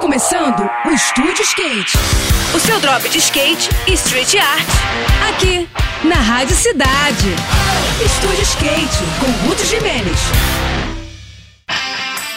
começando o Estúdio Skate. O seu drop de skate e street art. Aqui, na Rádio Cidade. Estúdio Skate, com Guto Jimenez.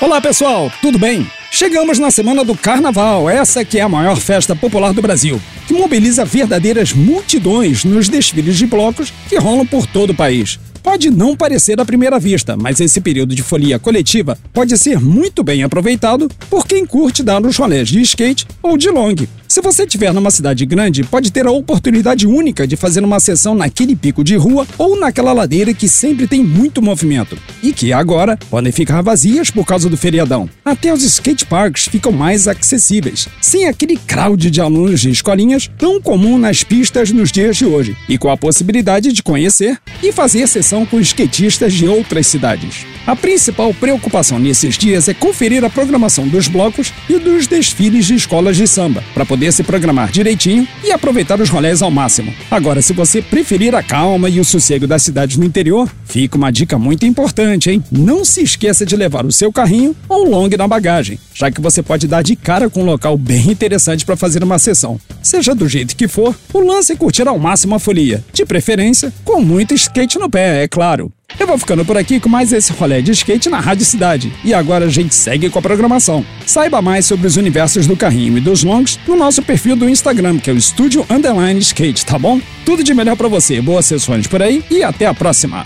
Olá pessoal, tudo bem? Chegamos na semana do Carnaval, essa que é a maior festa popular do Brasil, que mobiliza verdadeiras multidões nos desfiles de blocos que rolam por todo o país. Pode não parecer à primeira vista, mas esse período de folia coletiva pode ser muito bem aproveitado por quem curte dar os rolés de skate ou de long. Se você estiver numa cidade grande, pode ter a oportunidade única de fazer uma sessão naquele pico de rua ou naquela ladeira que sempre tem muito movimento e que agora podem ficar vazias por causa do feriadão. Até os skate parks ficam mais acessíveis, sem aquele crowd de alunos de escolinhas tão comum nas pistas nos dias de hoje, e com a possibilidade de conhecer e fazer sessão com skatistas de outras cidades. A principal preocupação nesses dias é conferir a programação dos blocos e dos desfiles de escolas de samba, para poder se programar direitinho e aproveitar os rolés ao máximo. Agora, se você preferir a calma e o sossego das cidades no interior, fica uma dica muito importante, hein? Não se esqueça de levar o seu carrinho ou long na bagagem, já que você pode dar de cara com um local bem interessante para fazer uma sessão. Seja do jeito que for, o lance é curtir ao máximo a folia, de preferência com muito skate no pé, é claro. Eu vou ficando por aqui com mais esse rolê de skate na Rádio Cidade. E agora a gente segue com a programação. Saiba mais sobre os universos do carrinho e dos longs no nosso perfil do Instagram, que é o Estúdio Underline Skate, tá bom? Tudo de melhor para você, boas sessões por aí e até a próxima.